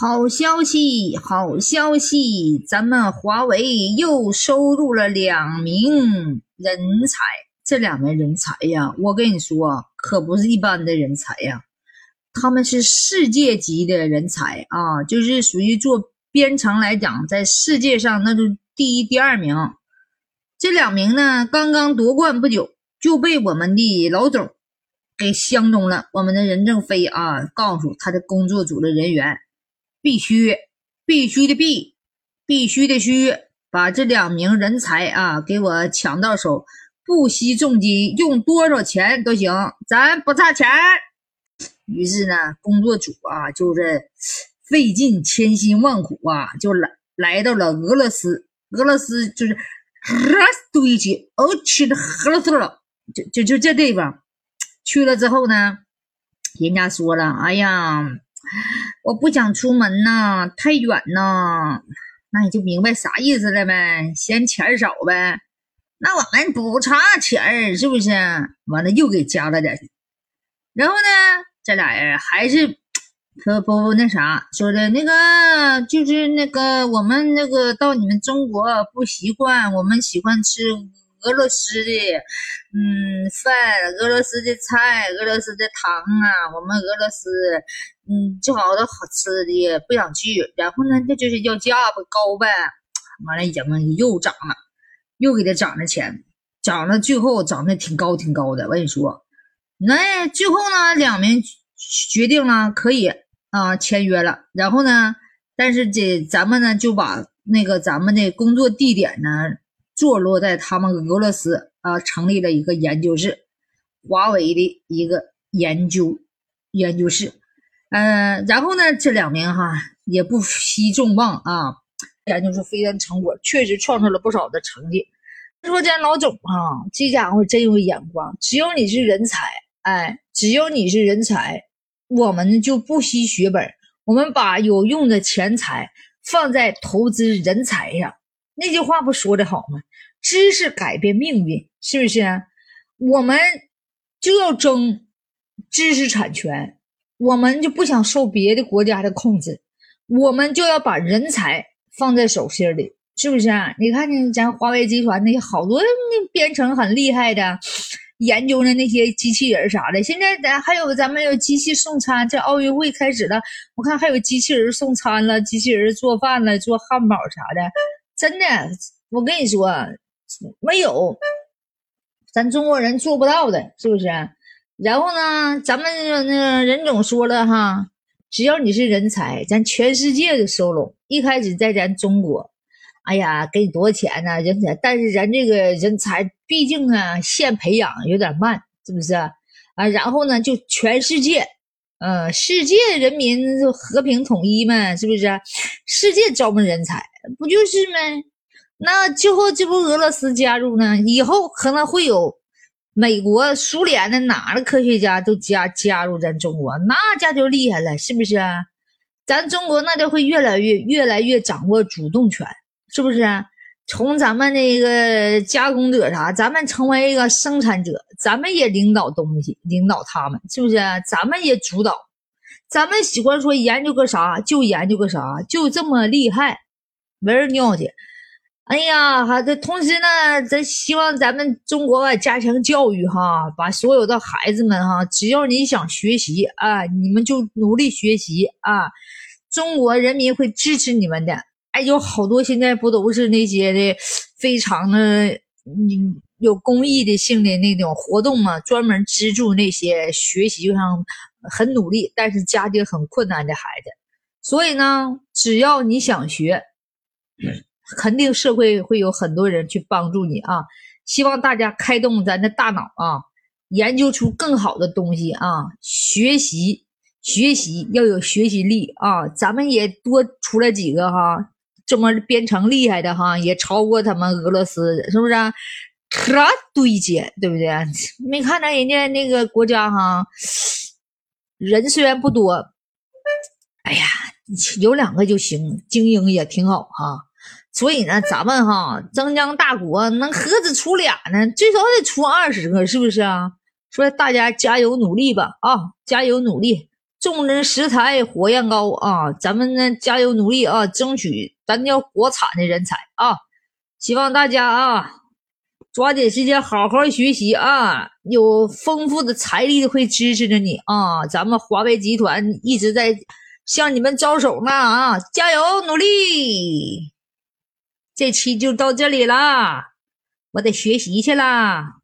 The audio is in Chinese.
好消息，好消息！咱们华为又收入了两名人才，这两名人才呀，我跟你说，可不是一般的人才呀，他们是世界级的人才啊，就是属于做编程来讲，在世界上那就第一、第二名。这两名呢，刚刚夺冠不久，就被我们的老总给相中了。我们的任正非啊，告诉他的工作组的人员。必须，必须的必，必须的须，把这两名人才啊给我抢到手，不惜重金，用多少钱都行，咱不差钱。于是呢，工作组啊就是费尽千辛万苦啊，就来来到了俄罗斯，俄罗斯就是俄罗斯去，哦去了俄罗斯了，就就就这地方，去了之后呢，人家说了，哎呀。我不想出门呐，太远呐，那你就明白啥意思了呗？嫌钱少呗？那我们不差钱是不是？完了又给加了点，然后呢，这俩人还是 不不那啥说的那个，就是那个我们那个到你们中国不习惯，我们喜欢吃。俄罗斯的，嗯，饭，俄罗斯的菜，俄罗斯的糖啊，我们俄罗斯，嗯，最好的好吃的，不想去。然后呢，那就是要价不高呗。完了，人们又涨了，又给他涨了钱，涨了，最后涨得挺高挺高的。我跟你说，那最后呢，两名决定了可以啊签约了。然后呢，但是这咱们呢就把那个咱们的工作地点呢。坐落在他们俄罗斯啊，成立了一个研究室，华为的一个研究研究室。嗯，然后呢，这两名哈也不惜重磅啊，研究出非常成果，确实创造了不少的成绩。说咱老总啊，这家伙真有眼光，只要你是人才，哎，只要你是人才，我们就不惜血本，我们把有用的钱财放在投资人才上。那句话不说的好吗？知识改变命运，是不是？我们就要争知识产权，我们就不想受别的国家的控制，我们就要把人才放在手心里，是不是啊？你看见咱华为集团那些好多那编程很厉害的，研究的那些机器人啥的，现在咱还有咱们有机器送餐，这奥运会开始了，我看还有机器人送餐了，机器人做饭了，做汉堡啥的。真的，我跟你说，没有，咱中国人做不到的，是不是？然后呢，咱们那个任总说了哈，只要你是人才，咱全世界的收拢。一开始在咱中国，哎呀，给你多少钱呢？人才，但是咱这个人才毕竟啊，现培养有点慢，是不是？啊，然后呢，就全世界，嗯，世界人民就和平统一嘛，是不是？世界招募人才。不就是吗？那最后这不俄罗斯加入呢？以后可能会有美国、苏联的哪个科学家都加加入咱中国，那家就厉害了，是不是？咱中国那就会越来越越来越掌握主动权，是不是？从咱们那个加工者啥，咱们成为一个生产者，咱们也领导东西，领导他们，是不是？咱们也主导，咱们喜欢说研究个啥就研究个啥，就这么厉害。没人尿去，哎呀，哈，这同时呢，咱希望咱们中国加强教育哈，把所有的孩子们哈，只要你想学习啊，你们就努力学习啊，中国人民会支持你们的。哎，有好多现在不都是那些的，非常的嗯有公益的性的那种活动嘛，专门资助那些学习上很努力，但是家庭很困难的孩子。所以呢，只要你想学。肯定社会会有很多人去帮助你啊！希望大家开动咱的大脑啊，研究出更好的东西啊！学习学习要有学习力啊！咱们也多出来几个哈，这么编程厉害的哈，也超过他们俄罗斯，是不是？可对接，对不对？没看到人家那个国家哈，人虽然不多，哎呀，有两个就行，精英也挺好哈。所以呢，咱们哈增江大国能何止出俩呢？最少得出二十个，是不是啊？说大家加油努力吧，啊，加油努力！众人拾柴火焰高啊！咱们呢加油努力啊，争取咱叫国产的人才啊！希望大家啊抓紧时间好好学习啊，有丰富的财力会支持着你啊！咱们华为集团一直在向你们招手呢啊！加油努力！这期就到这里啦，我得学习去啦。